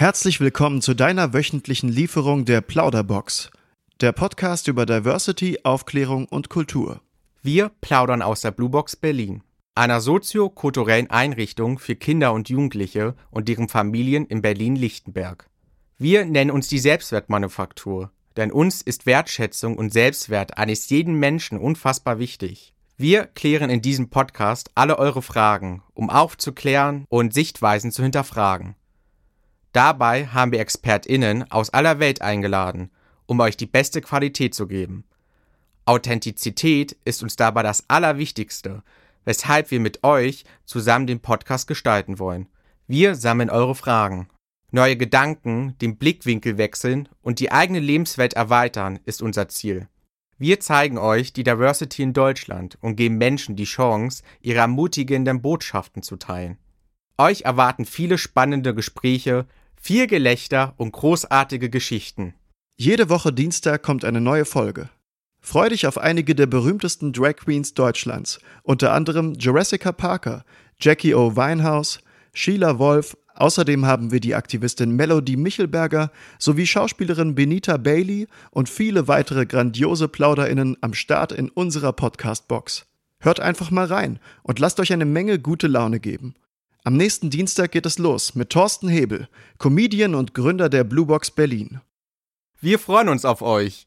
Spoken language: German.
Herzlich willkommen zu deiner wöchentlichen Lieferung der Plauderbox, der Podcast über Diversity, Aufklärung und Kultur. Wir plaudern aus der Bluebox Berlin, einer sozio-kulturellen Einrichtung für Kinder und Jugendliche und deren Familien in Berlin-Lichtenberg. Wir nennen uns die Selbstwertmanufaktur, denn uns ist Wertschätzung und Selbstwert eines jeden Menschen unfassbar wichtig. Wir klären in diesem Podcast alle eure Fragen, um aufzuklären und Sichtweisen zu hinterfragen. Dabei haben wir ExpertInnen aus aller Welt eingeladen, um euch die beste Qualität zu geben. Authentizität ist uns dabei das Allerwichtigste, weshalb wir mit euch zusammen den Podcast gestalten wollen. Wir sammeln eure Fragen. Neue Gedanken, den Blickwinkel wechseln und die eigene Lebenswelt erweitern ist unser Ziel. Wir zeigen euch die Diversity in Deutschland und geben Menschen die Chance, ihre ermutigenden Botschaften zu teilen. Euch erwarten viele spannende Gespräche, viel Gelächter und großartige Geschichten. Jede Woche Dienstag kommt eine neue Folge. Freu dich auf einige der berühmtesten Drag Queens Deutschlands, unter anderem Jurassica Parker, Jackie O. Winehouse, Sheila Wolf, außerdem haben wir die Aktivistin Melody Michelberger sowie Schauspielerin Benita Bailey und viele weitere grandiose PlauderInnen am Start in unserer Podcast-Box. Hört einfach mal rein und lasst euch eine Menge gute Laune geben. Am nächsten Dienstag geht es los mit Thorsten Hebel, Comedian und Gründer der Bluebox Berlin. Wir freuen uns auf euch.